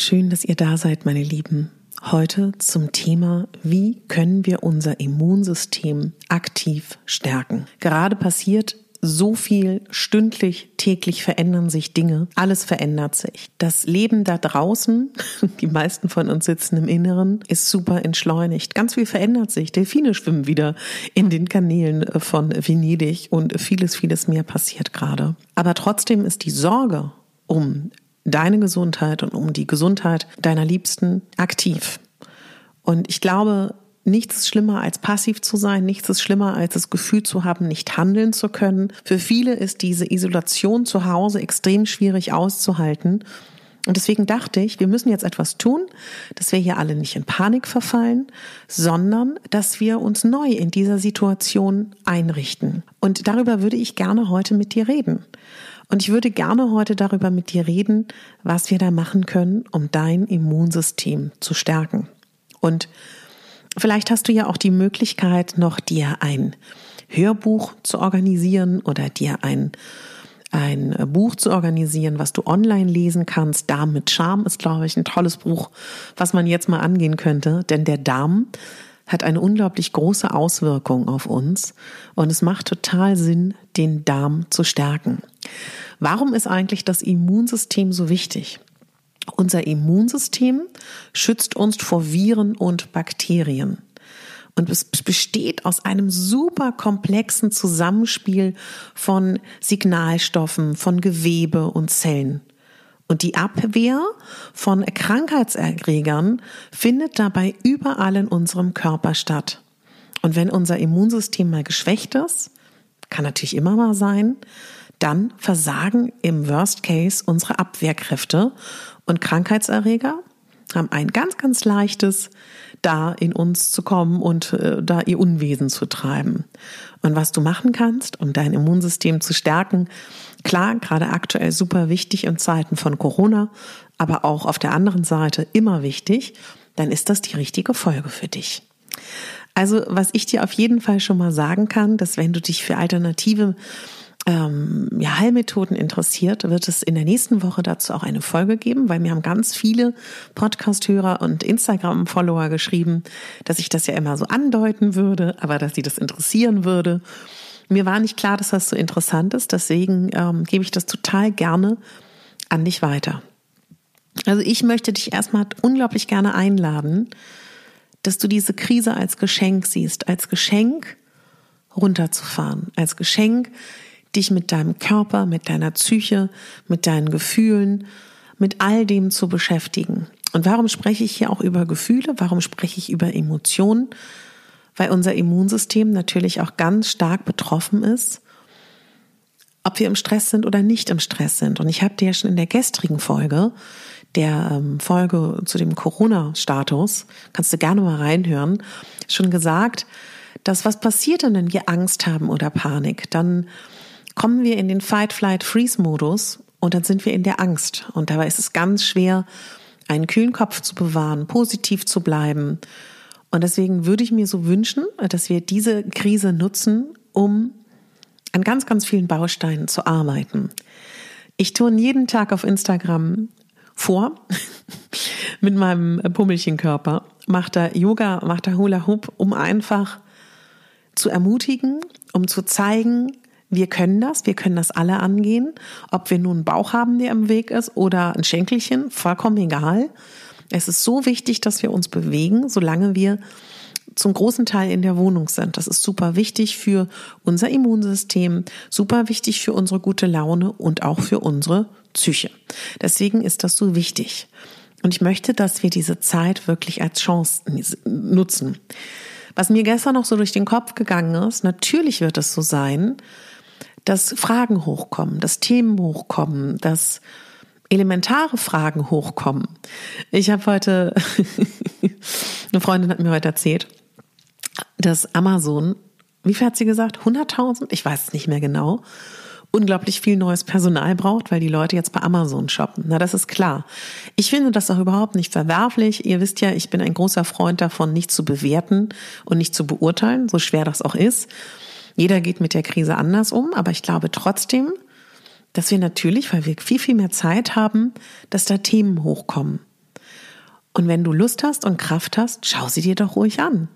Schön, dass ihr da seid, meine Lieben. Heute zum Thema, wie können wir unser Immunsystem aktiv stärken? Gerade passiert so viel stündlich, täglich verändern sich Dinge. Alles verändert sich. Das Leben da draußen, die meisten von uns sitzen im Inneren, ist super entschleunigt. Ganz viel verändert sich. Delfine schwimmen wieder in den Kanälen von Venedig und vieles, vieles mehr passiert gerade. Aber trotzdem ist die Sorge um deine Gesundheit und um die Gesundheit deiner Liebsten aktiv. Und ich glaube, nichts ist schlimmer als passiv zu sein, nichts ist schlimmer als das Gefühl zu haben, nicht handeln zu können. Für viele ist diese Isolation zu Hause extrem schwierig auszuhalten. Und deswegen dachte ich, wir müssen jetzt etwas tun, dass wir hier alle nicht in Panik verfallen, sondern dass wir uns neu in dieser Situation einrichten. Und darüber würde ich gerne heute mit dir reden. Und ich würde gerne heute darüber mit dir reden, was wir da machen können, um dein Immunsystem zu stärken. Und vielleicht hast du ja auch die Möglichkeit, noch dir ein Hörbuch zu organisieren oder dir ein ein Buch zu organisieren, was du online lesen kannst. Darm mit Charme ist, glaube ich, ein tolles Buch, was man jetzt mal angehen könnte. Denn der Darm hat eine unglaublich große Auswirkung auf uns und es macht total Sinn, den Darm zu stärken. Warum ist eigentlich das Immunsystem so wichtig? Unser Immunsystem schützt uns vor Viren und Bakterien. Und es besteht aus einem super komplexen Zusammenspiel von Signalstoffen, von Gewebe und Zellen. Und die Abwehr von Krankheitserregern findet dabei überall in unserem Körper statt. Und wenn unser Immunsystem mal geschwächt ist, kann natürlich immer mal sein, dann versagen im Worst Case unsere Abwehrkräfte und Krankheitserreger haben ein ganz, ganz leichtes, da in uns zu kommen und äh, da ihr Unwesen zu treiben. Und was du machen kannst, um dein Immunsystem zu stärken, klar, gerade aktuell super wichtig in Zeiten von Corona, aber auch auf der anderen Seite immer wichtig, dann ist das die richtige Folge für dich. Also, was ich dir auf jeden Fall schon mal sagen kann, dass wenn du dich für alternative ähm, ja, Heilmethoden interessiert, wird es in der nächsten Woche dazu auch eine Folge geben, weil mir haben ganz viele Podcast-Hörer und Instagram-Follower geschrieben, dass ich das ja immer so andeuten würde, aber dass sie das interessieren würde. Mir war nicht klar, dass das so interessant ist, deswegen ähm, gebe ich das total gerne an dich weiter. Also ich möchte dich erstmal unglaublich gerne einladen, dass du diese Krise als Geschenk siehst, als Geschenk runterzufahren, als Geschenk dich mit deinem Körper, mit deiner Psyche, mit deinen Gefühlen, mit all dem zu beschäftigen. Und warum spreche ich hier auch über Gefühle? Warum spreche ich über Emotionen? Weil unser Immunsystem natürlich auch ganz stark betroffen ist, ob wir im Stress sind oder nicht im Stress sind. Und ich habe dir ja schon in der gestrigen Folge, der ähm, Folge zu dem Corona-Status, kannst du gerne mal reinhören, schon gesagt, dass was passiert denn, wenn wir Angst haben oder Panik? Dann kommen wir in den Fight-Flight-Freeze-Modus und dann sind wir in der Angst. Und dabei ist es ganz schwer, einen kühlen Kopf zu bewahren, positiv zu bleiben. Und deswegen würde ich mir so wünschen, dass wir diese Krise nutzen, um an ganz, ganz vielen Bausteinen zu arbeiten. Ich tue jeden Tag auf Instagram vor mit meinem Pummelchenkörper, mache da Yoga, mache da Hula Hoop, um einfach zu ermutigen, um zu zeigen, wir können das, wir können das alle angehen. Ob wir nun einen Bauch haben, der im Weg ist, oder ein Schenkelchen, vollkommen egal. Es ist so wichtig, dass wir uns bewegen, solange wir zum großen Teil in der Wohnung sind. Das ist super wichtig für unser Immunsystem, super wichtig für unsere gute Laune und auch für unsere Psyche. Deswegen ist das so wichtig. Und ich möchte, dass wir diese Zeit wirklich als Chance nutzen. Was mir gestern noch so durch den Kopf gegangen ist, natürlich wird es so sein, dass Fragen hochkommen, dass Themen hochkommen, dass elementare Fragen hochkommen. Ich habe heute, eine Freundin hat mir heute erzählt, dass Amazon, wie viel hat sie gesagt? 100.000? Ich weiß es nicht mehr genau. Unglaublich viel neues Personal braucht, weil die Leute jetzt bei Amazon shoppen. Na, das ist klar. Ich finde das auch überhaupt nicht verwerflich. Ihr wisst ja, ich bin ein großer Freund davon, nicht zu bewerten und nicht zu beurteilen, so schwer das auch ist. Jeder geht mit der Krise anders um, aber ich glaube trotzdem, dass wir natürlich, weil wir viel, viel mehr Zeit haben, dass da Themen hochkommen. Und wenn du Lust hast und Kraft hast, schau sie dir doch ruhig an.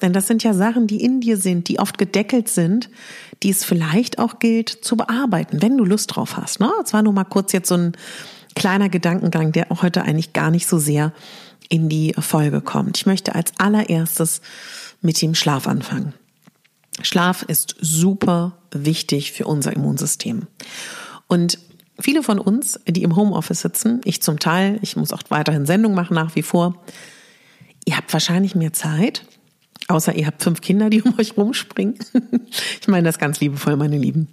Denn das sind ja Sachen, die in dir sind, die oft gedeckelt sind, die es vielleicht auch gilt zu bearbeiten, wenn du Lust drauf hast. Ne? Es war nur mal kurz jetzt so ein kleiner Gedankengang, der auch heute eigentlich gar nicht so sehr in die Folge kommt. Ich möchte als allererstes mit dem Schlaf anfangen. Schlaf ist super wichtig für unser Immunsystem. Und viele von uns, die im Homeoffice sitzen, ich zum Teil, ich muss auch weiterhin Sendung machen nach wie vor, ihr habt wahrscheinlich mehr Zeit, außer ihr habt fünf Kinder, die um euch rumspringen. Ich meine das ganz liebevoll, meine Lieben.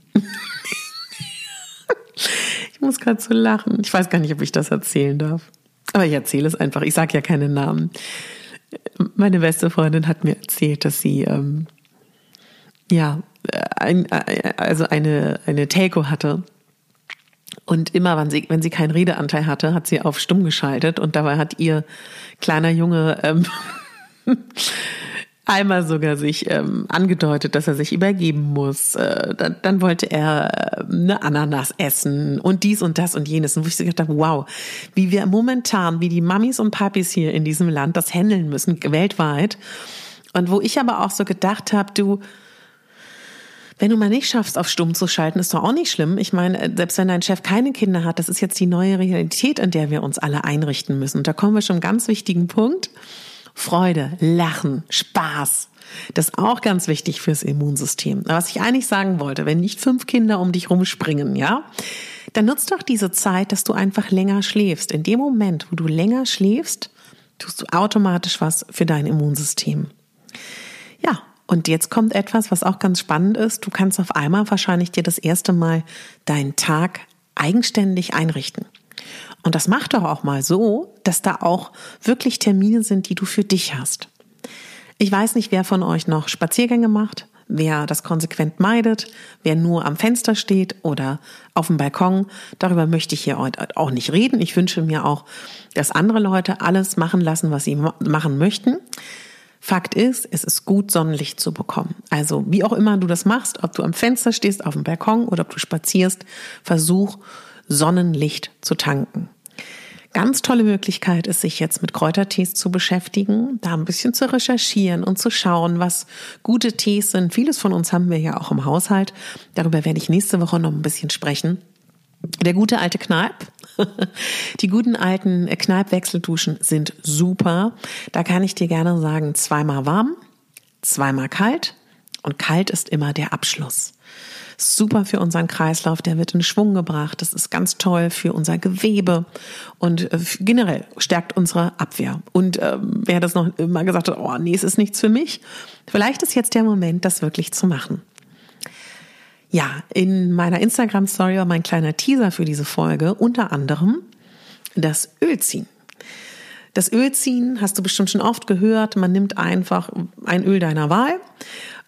Ich muss gerade so lachen. Ich weiß gar nicht, ob ich das erzählen darf. Aber ich erzähle es einfach. Ich sage ja keine Namen. Meine beste Freundin hat mir erzählt, dass sie ähm, ja ein, also eine eine Telco hatte und immer, wenn sie, wenn sie keinen Redeanteil hatte, hat sie auf stumm geschaltet und dabei hat ihr kleiner Junge ähm, einmal sogar sich ähm, angedeutet, dass er sich übergeben muss. Äh, dann, dann wollte er äh, eine Ananas essen und dies und das und jenes. Und wo ich so gedacht habe, wow, wie wir momentan, wie die Mamis und Papis hier in diesem Land das handeln müssen, weltweit. Und wo ich aber auch so gedacht habe, du, wenn du mal nicht schaffst, auf stumm zu schalten, ist doch auch nicht schlimm. Ich meine, äh, selbst wenn dein Chef keine Kinder hat, das ist jetzt die neue Realität, in der wir uns alle einrichten müssen. Und da kommen wir schon ganz wichtigen Punkt. Freude, Lachen, Spaß. Das ist auch ganz wichtig fürs Immunsystem. Was ich eigentlich sagen wollte, wenn nicht fünf Kinder um dich rumspringen, ja, dann nutzt doch diese Zeit, dass du einfach länger schläfst. In dem Moment, wo du länger schläfst, tust du automatisch was für dein Immunsystem. Ja, und jetzt kommt etwas, was auch ganz spannend ist. Du kannst auf einmal wahrscheinlich dir das erste Mal deinen Tag eigenständig einrichten. Und das macht doch auch mal so, dass da auch wirklich Termine sind, die du für dich hast. Ich weiß nicht, wer von euch noch Spaziergänge macht, wer das konsequent meidet, wer nur am Fenster steht oder auf dem Balkon. Darüber möchte ich hier heute auch nicht reden. Ich wünsche mir auch, dass andere Leute alles machen lassen, was sie machen möchten. Fakt ist, es ist gut, Sonnenlicht zu bekommen. Also wie auch immer du das machst, ob du am Fenster stehst, auf dem Balkon oder ob du spazierst, versuch Sonnenlicht zu tanken. Ganz tolle Möglichkeit ist, sich jetzt mit Kräutertees zu beschäftigen, da ein bisschen zu recherchieren und zu schauen, was gute Tees sind. Vieles von uns haben wir ja auch im Haushalt. Darüber werde ich nächste Woche noch ein bisschen sprechen. Der gute alte Kneipp. Die guten alten Kneippwechselduschen sind super. Da kann ich dir gerne sagen, zweimal warm, zweimal kalt und kalt ist immer der Abschluss. Super für unseren Kreislauf, der wird in Schwung gebracht. Das ist ganz toll für unser Gewebe und äh, generell stärkt unsere Abwehr. Und ähm, wer das noch immer gesagt hat, oh nee, es ist nichts für mich, vielleicht ist jetzt der Moment, das wirklich zu machen. Ja, in meiner Instagram-Story war mein kleiner Teaser für diese Folge unter anderem das Ölziehen. Das Ölziehen hast du bestimmt schon oft gehört. Man nimmt einfach ein Öl deiner Wahl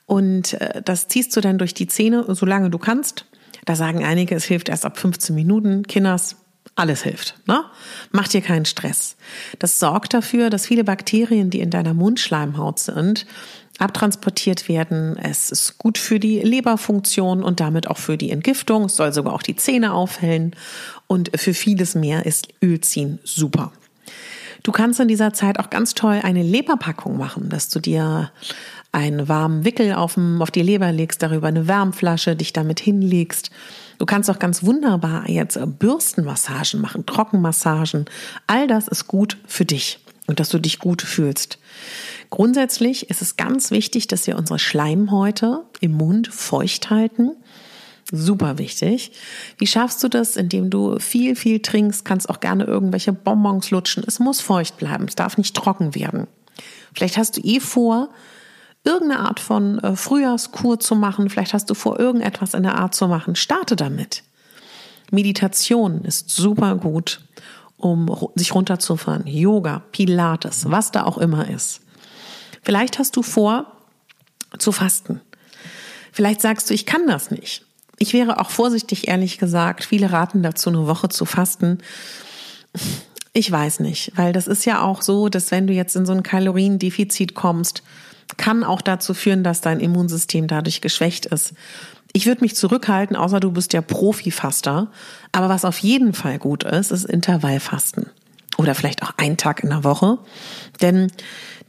und äh, das ziehst du dann durch die Zähne, solange du kannst. Da sagen einige, es hilft erst ab 15 Minuten. Kinders, alles hilft. Ne? Mach dir keinen Stress. Das sorgt dafür, dass viele Bakterien, die in deiner Mundschleimhaut sind, abtransportiert werden. Es ist gut für die Leberfunktion und damit auch für die Entgiftung. Es soll sogar auch die Zähne aufhellen und für vieles mehr ist Ölziehen super. Du kannst in dieser Zeit auch ganz toll eine Leberpackung machen, dass du dir einen warmen Wickel auf, auf die Leber legst, darüber eine Wärmflasche, dich damit hinlegst. Du kannst auch ganz wunderbar jetzt Bürstenmassagen machen, Trockenmassagen. All das ist gut für dich und dass du dich gut fühlst. Grundsätzlich ist es ganz wichtig, dass wir unsere Schleimhäute im Mund feucht halten. Super wichtig. Wie schaffst du das? Indem du viel, viel trinkst, kannst auch gerne irgendwelche Bonbons lutschen. Es muss feucht bleiben. Es darf nicht trocken werden. Vielleicht hast du eh vor, irgendeine Art von äh, Frühjahrskur zu machen. Vielleicht hast du vor, irgendetwas in der Art zu machen. Starte damit. Meditation ist super gut, um sich runterzufahren. Yoga, Pilates, was da auch immer ist. Vielleicht hast du vor, zu fasten. Vielleicht sagst du, ich kann das nicht. Ich wäre auch vorsichtig, ehrlich gesagt. Viele raten dazu, eine Woche zu fasten. Ich weiß nicht, weil das ist ja auch so, dass wenn du jetzt in so ein Kaloriendefizit kommst, kann auch dazu führen, dass dein Immunsystem dadurch geschwächt ist. Ich würde mich zurückhalten, außer du bist ja Profifaster. Aber was auf jeden Fall gut ist, ist Intervallfasten. Oder vielleicht auch ein Tag in der Woche. Denn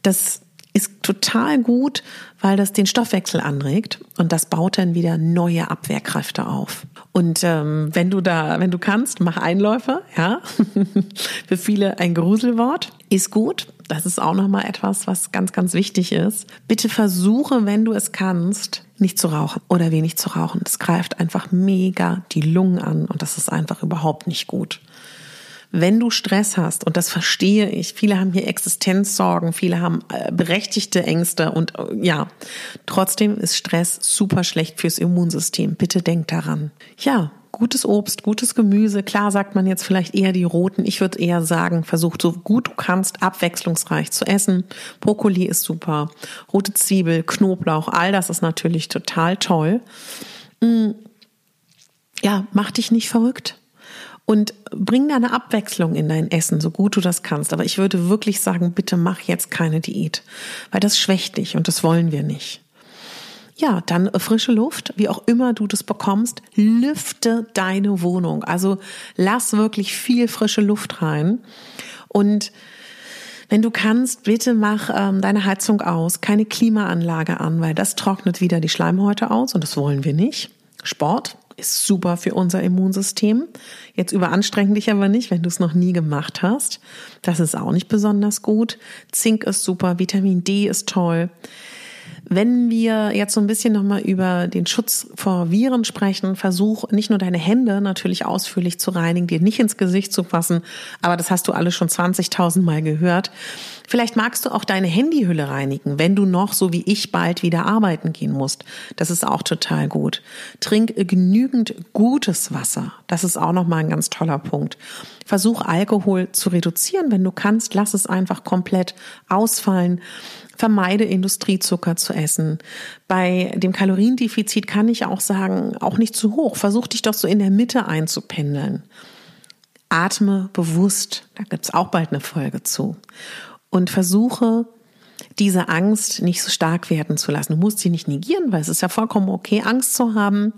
das ist total gut, weil das den Stoffwechsel anregt und das baut dann wieder neue Abwehrkräfte auf. Und ähm, wenn du da, wenn du kannst, mach Einläufe, ja. Für viele ein Gruselwort ist gut. Das ist auch nochmal etwas, was ganz, ganz wichtig ist. Bitte versuche, wenn du es kannst, nicht zu rauchen oder wenig zu rauchen. Das greift einfach mega die Lungen an und das ist einfach überhaupt nicht gut wenn du Stress hast, und das verstehe ich, viele haben hier Existenzsorgen, viele haben äh, berechtigte Ängste und äh, ja, trotzdem ist Stress super schlecht fürs Immunsystem. Bitte denk daran. Ja, gutes Obst, gutes Gemüse. Klar sagt man jetzt vielleicht eher die roten. Ich würde eher sagen, versuch so gut du kannst abwechslungsreich zu essen. Brokkoli ist super. Rote Zwiebel, Knoblauch, all das ist natürlich total toll. Mm. Ja, mach dich nicht verrückt und bring da eine Abwechslung in dein Essen, so gut du das kannst. Aber ich würde wirklich sagen, bitte mach jetzt keine Diät, weil das schwächt dich und das wollen wir nicht. Ja, dann frische Luft, wie auch immer du das bekommst, lüfte deine Wohnung. Also lass wirklich viel frische Luft rein und wenn du kannst, bitte mach ähm, deine Heizung aus, keine Klimaanlage an, weil das trocknet wieder die Schleimhäute aus und das wollen wir nicht. Sport, ist super für unser Immunsystem. Jetzt überanstreng dich aber nicht, wenn du es noch nie gemacht hast. Das ist auch nicht besonders gut. Zink ist super, Vitamin D ist toll. Wenn wir jetzt so ein bisschen nochmal über den Schutz vor Viren sprechen, versuch nicht nur deine Hände natürlich ausführlich zu reinigen, dir nicht ins Gesicht zu fassen, aber das hast du alle schon 20.000 Mal gehört. Vielleicht magst du auch deine Handyhülle reinigen, wenn du noch, so wie ich, bald wieder arbeiten gehen musst. Das ist auch total gut. Trink genügend gutes Wasser. Das ist auch nochmal ein ganz toller Punkt. Versuch Alkohol zu reduzieren. Wenn du kannst, lass es einfach komplett ausfallen. Vermeide Industriezucker zu essen. Bei dem Kaloriendefizit kann ich auch sagen, auch nicht zu hoch. Versuch dich doch so in der Mitte einzupendeln. Atme bewusst. Da gibt's auch bald eine Folge zu. Und versuche, diese Angst nicht so stark werden zu lassen. Du musst sie nicht negieren, weil es ist ja vollkommen okay, Angst zu haben.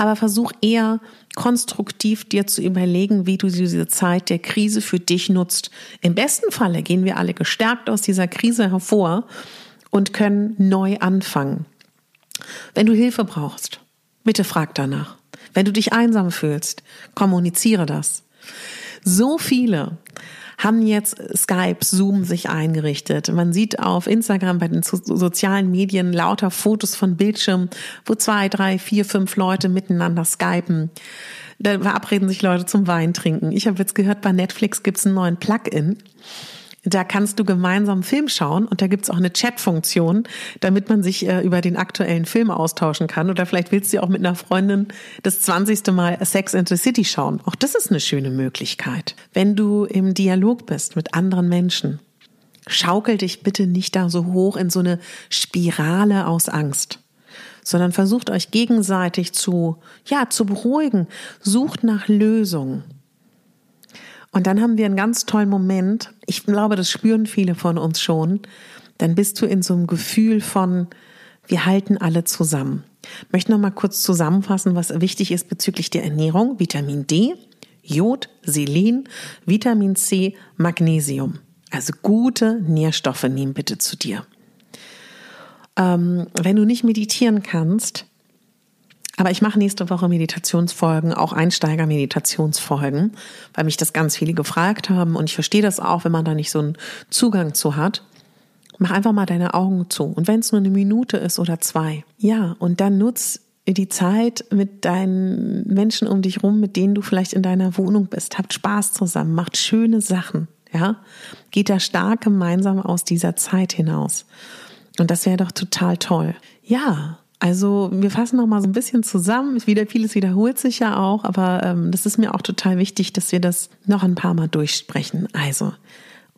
Aber versuch eher konstruktiv dir zu überlegen, wie du diese Zeit der Krise für dich nutzt. Im besten Falle gehen wir alle gestärkt aus dieser Krise hervor und können neu anfangen. Wenn du Hilfe brauchst, bitte frag danach. Wenn du dich einsam fühlst, kommuniziere das. So viele haben jetzt Skype, Zoom sich eingerichtet. Man sieht auf Instagram bei den sozialen Medien lauter Fotos von Bildschirmen, wo zwei, drei, vier, fünf Leute miteinander skypen. Da verabreden sich Leute zum Wein trinken. Ich habe jetzt gehört, bei Netflix gibt's einen neuen Plugin. Da kannst du gemeinsam Film schauen und da gibt's auch eine Chat-Funktion, damit man sich äh, über den aktuellen Film austauschen kann. Oder vielleicht willst du auch mit einer Freundin das 20. Mal Sex and the City schauen. Auch das ist eine schöne Möglichkeit. Wenn du im Dialog bist mit anderen Menschen, schaukel dich bitte nicht da so hoch in so eine Spirale aus Angst sondern versucht euch gegenseitig zu, ja, zu beruhigen. Sucht nach Lösungen. Und dann haben wir einen ganz tollen Moment. Ich glaube, das spüren viele von uns schon, dann bist du in so einem Gefühl von, wir halten alle zusammen. Ich möchte noch mal kurz zusammenfassen, was wichtig ist bezüglich der Ernährung. Vitamin D, Jod, Selen, Vitamin C, Magnesium. Also gute Nährstoffe nehmen bitte zu dir. Ähm, wenn du nicht meditieren kannst, aber ich mache nächste Woche Meditationsfolgen, auch Einsteiger-Meditationsfolgen, weil mich das ganz viele gefragt haben und ich verstehe das auch, wenn man da nicht so einen Zugang zu hat. Mach einfach mal deine Augen zu und wenn es nur eine Minute ist oder zwei, ja, und dann nutz die Zeit mit deinen Menschen um dich rum, mit denen du vielleicht in deiner Wohnung bist. Habt Spaß zusammen, macht schöne Sachen, ja. Geht da stark gemeinsam aus dieser Zeit hinaus. Und das wäre doch total toll. Ja, also wir fassen noch mal so ein bisschen zusammen. Wieder vieles wiederholt sich ja auch, aber ähm, das ist mir auch total wichtig, dass wir das noch ein paar Mal durchsprechen. Also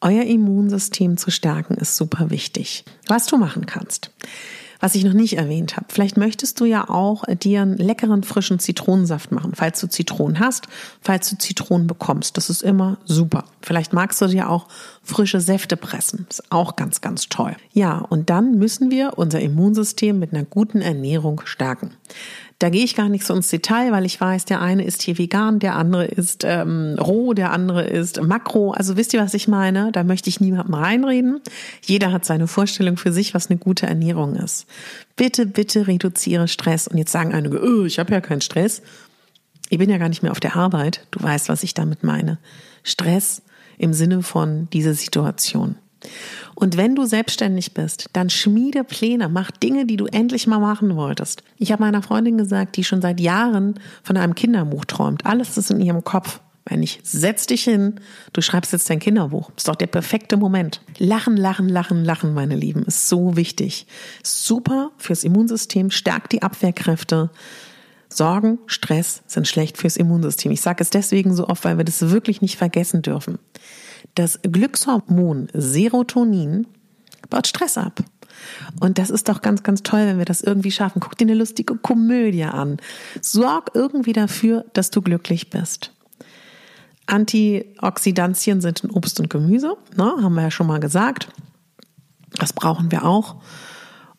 euer Immunsystem zu stärken ist super wichtig. Was du machen kannst was ich noch nicht erwähnt habe. Vielleicht möchtest du ja auch dir einen leckeren frischen Zitronensaft machen, falls du Zitronen hast, falls du Zitronen bekommst. Das ist immer super. Vielleicht magst du dir auch frische Säfte pressen. Ist auch ganz, ganz toll. Ja, und dann müssen wir unser Immunsystem mit einer guten Ernährung stärken. Da gehe ich gar nicht so ins Detail, weil ich weiß, der eine ist hier vegan, der andere ist ähm, roh, der andere ist makro. Also wisst ihr, was ich meine? Da möchte ich niemandem reinreden. Jeder hat seine Vorstellung für sich, was eine gute Ernährung ist. Bitte, bitte reduziere Stress. Und jetzt sagen einige, oh, ich habe ja keinen Stress. Ich bin ja gar nicht mehr auf der Arbeit. Du weißt, was ich damit meine. Stress im Sinne von dieser Situation. Und wenn du selbstständig bist, dann schmiede Pläne, mach Dinge, die du endlich mal machen wolltest. Ich habe meiner Freundin gesagt, die schon seit Jahren von einem Kinderbuch träumt. Alles ist in ihrem Kopf. Wenn ich setz dich hin, du schreibst jetzt dein Kinderbuch. Ist doch der perfekte Moment. Lachen, lachen, lachen, lachen, meine Lieben, ist so wichtig. Super fürs Immunsystem, stärkt die Abwehrkräfte. Sorgen, Stress sind schlecht fürs Immunsystem. Ich sage es deswegen so oft, weil wir das wirklich nicht vergessen dürfen. Das Glückshormon Serotonin baut Stress ab. Und das ist doch ganz, ganz toll, wenn wir das irgendwie schaffen. Guck dir eine lustige Komödie an. Sorg irgendwie dafür, dass du glücklich bist. Antioxidantien sind in Obst und Gemüse, ne, haben wir ja schon mal gesagt. Das brauchen wir auch.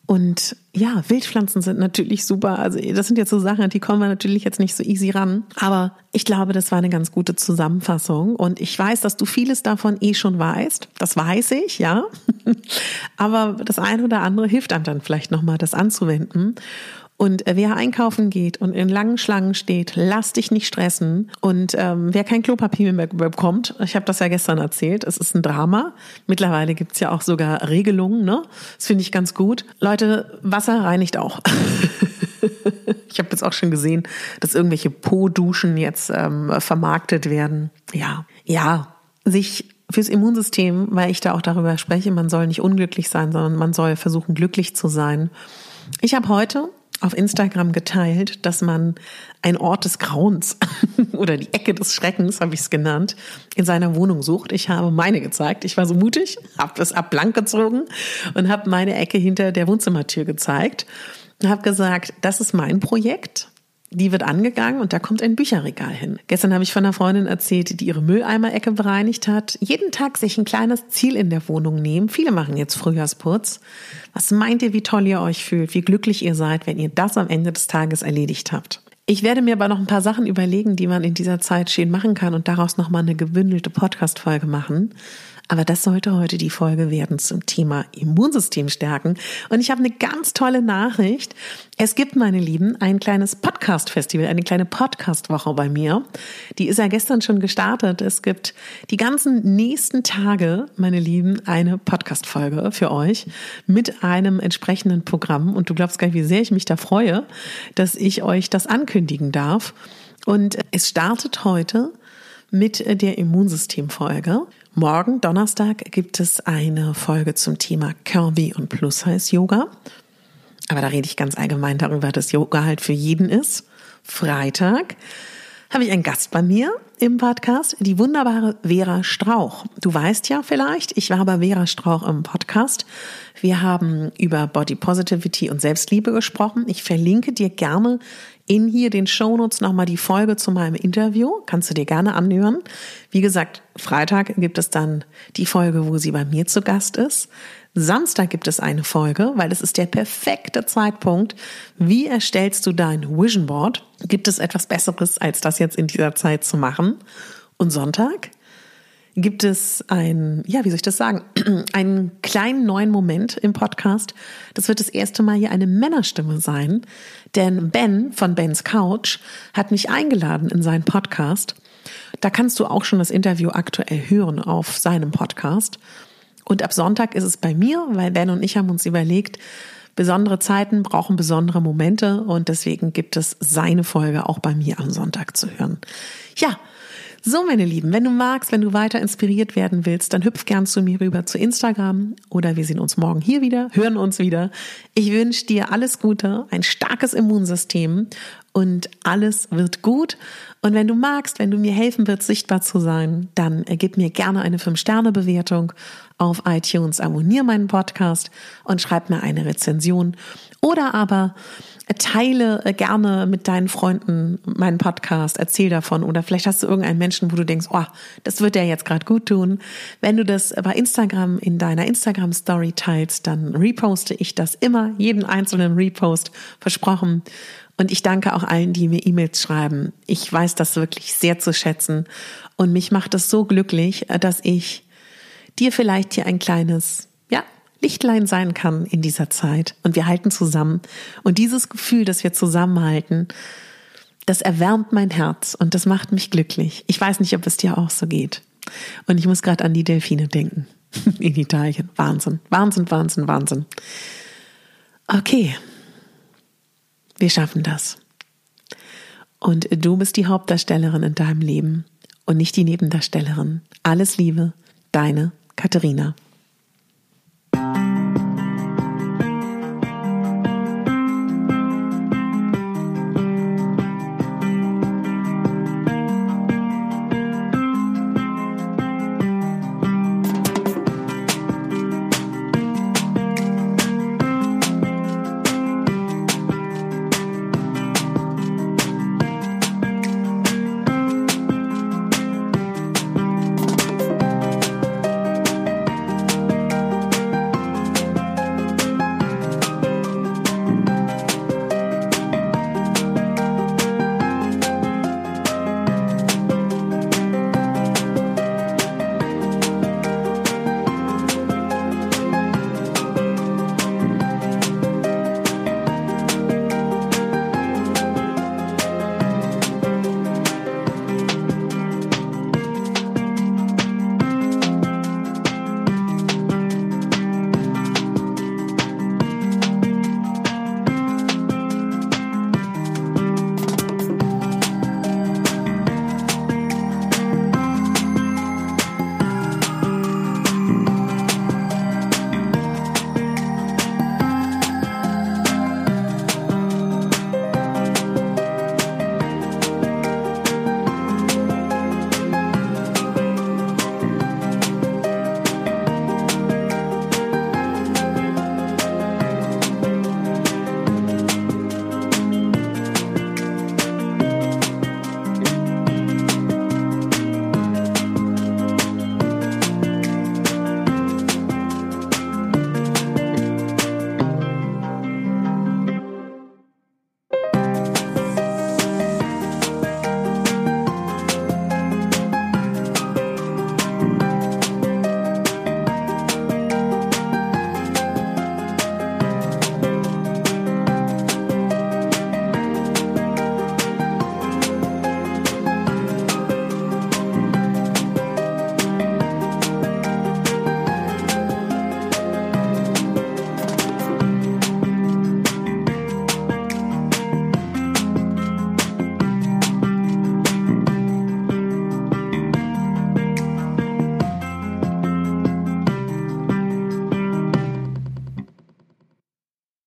Und ja, Wildpflanzen sind natürlich super. Also das sind jetzt so Sachen, die kommen wir natürlich jetzt nicht so easy ran. Aber ich glaube, das war eine ganz gute Zusammenfassung. Und ich weiß, dass du vieles davon eh schon weißt. Das weiß ich, ja. Aber das eine oder andere hilft einem dann vielleicht nochmal, das anzuwenden. Und äh, wer einkaufen geht und in langen Schlangen steht, lass dich nicht stressen. Und ähm, wer kein Klopapier mehr bekommt, ich habe das ja gestern erzählt, es ist ein Drama. Mittlerweile gibt's ja auch sogar Regelungen, ne? Das finde ich ganz gut. Leute, Wasser reinigt auch. ich habe jetzt auch schon gesehen, dass irgendwelche Po-Duschen jetzt ähm, vermarktet werden. Ja, ja, sich fürs Immunsystem, weil ich da auch darüber spreche, man soll nicht unglücklich sein, sondern man soll versuchen, glücklich zu sein. Ich habe heute auf Instagram geteilt, dass man ein Ort des Grauens oder die Ecke des Schreckens, habe ich es genannt, in seiner Wohnung sucht. Ich habe meine gezeigt. Ich war so mutig, habe das ab blank gezogen und habe meine Ecke hinter der Wohnzimmertür gezeigt und habe gesagt, das ist mein Projekt die wird angegangen und da kommt ein Bücherregal hin. Gestern habe ich von einer Freundin erzählt, die ihre Mülleimer-Ecke bereinigt hat. Jeden Tag sich ein kleines Ziel in der Wohnung nehmen. Viele machen jetzt Frühjahrsputz. Was meint ihr, wie toll ihr euch fühlt, wie glücklich ihr seid, wenn ihr das am Ende des Tages erledigt habt? Ich werde mir aber noch ein paar Sachen überlegen, die man in dieser Zeit schön machen kann und daraus nochmal eine gebündelte Podcast-Folge machen. Aber das sollte heute die Folge werden zum Thema Immunsystem stärken. Und ich habe eine ganz tolle Nachricht. Es gibt, meine Lieben, ein kleines Podcast-Festival, eine kleine Podcast-Woche bei mir. Die ist ja gestern schon gestartet. Es gibt die ganzen nächsten Tage, meine Lieben, eine Podcast-Folge für euch mit einem entsprechenden Programm. Und du glaubst gar nicht, wie sehr ich mich da freue, dass ich euch das ankündigen darf. Und es startet heute mit der Immunsystemfolge. Morgen, Donnerstag, gibt es eine Folge zum Thema Curvy und Plus-Size-Yoga. Aber da rede ich ganz allgemein darüber, dass Yoga halt für jeden ist. Freitag habe ich einen Gast bei mir im Podcast, die wunderbare Vera Strauch. Du weißt ja vielleicht, ich war bei Vera Strauch im Podcast. Wir haben über Body Positivity und Selbstliebe gesprochen. Ich verlinke dir gerne in hier den Shownotes nochmal die Folge zu meinem Interview. Kannst du dir gerne anhören. Wie gesagt, Freitag gibt es dann die Folge, wo sie bei mir zu Gast ist. Samstag gibt es eine Folge, weil es ist der perfekte Zeitpunkt. Wie erstellst du dein Vision Board? Gibt es etwas Besseres, als das jetzt in dieser Zeit zu machen? Und Sonntag gibt es ein, ja, wie soll ich das sagen, einen kleinen neuen Moment im Podcast. Das wird das erste Mal hier eine Männerstimme sein, denn Ben von Bens Couch hat mich eingeladen in seinen Podcast. Da kannst du auch schon das Interview aktuell hören auf seinem Podcast. Und ab Sonntag ist es bei mir, weil Ben und ich haben uns überlegt, besondere Zeiten brauchen besondere Momente und deswegen gibt es seine Folge auch bei mir am Sonntag zu hören. Ja, so, meine Lieben, wenn du magst, wenn du weiter inspiriert werden willst, dann hüpf gern zu mir rüber zu Instagram oder wir sehen uns morgen hier wieder, hören uns wieder. Ich wünsche dir alles Gute, ein starkes Immunsystem und alles wird gut. Und wenn du magst, wenn du mir helfen willst, sichtbar zu sein, dann gib mir gerne eine 5-Sterne-Bewertung auf iTunes, abonniere meinen Podcast und schreib mir eine Rezension. Oder aber teile äh, gerne mit deinen Freunden meinen Podcast, erzähl davon oder vielleicht hast du irgendeinen Menschen, wo du denkst, oh, das wird der jetzt gerade gut tun. Wenn du das bei Instagram in deiner Instagram Story teilst, dann reposte ich das immer, jeden einzelnen Repost versprochen. Und ich danke auch allen, die mir E-Mails schreiben. Ich weiß das wirklich sehr zu schätzen und mich macht es so glücklich, dass ich dir vielleicht hier ein kleines Lichtlein sein kann in dieser Zeit. Und wir halten zusammen. Und dieses Gefühl, dass wir zusammenhalten, das erwärmt mein Herz und das macht mich glücklich. Ich weiß nicht, ob es dir auch so geht. Und ich muss gerade an die Delfine denken. In Italien. Wahnsinn. Wahnsinn, Wahnsinn, Wahnsinn. Okay. Wir schaffen das. Und du bist die Hauptdarstellerin in deinem Leben und nicht die Nebendarstellerin. Alles Liebe, deine Katharina.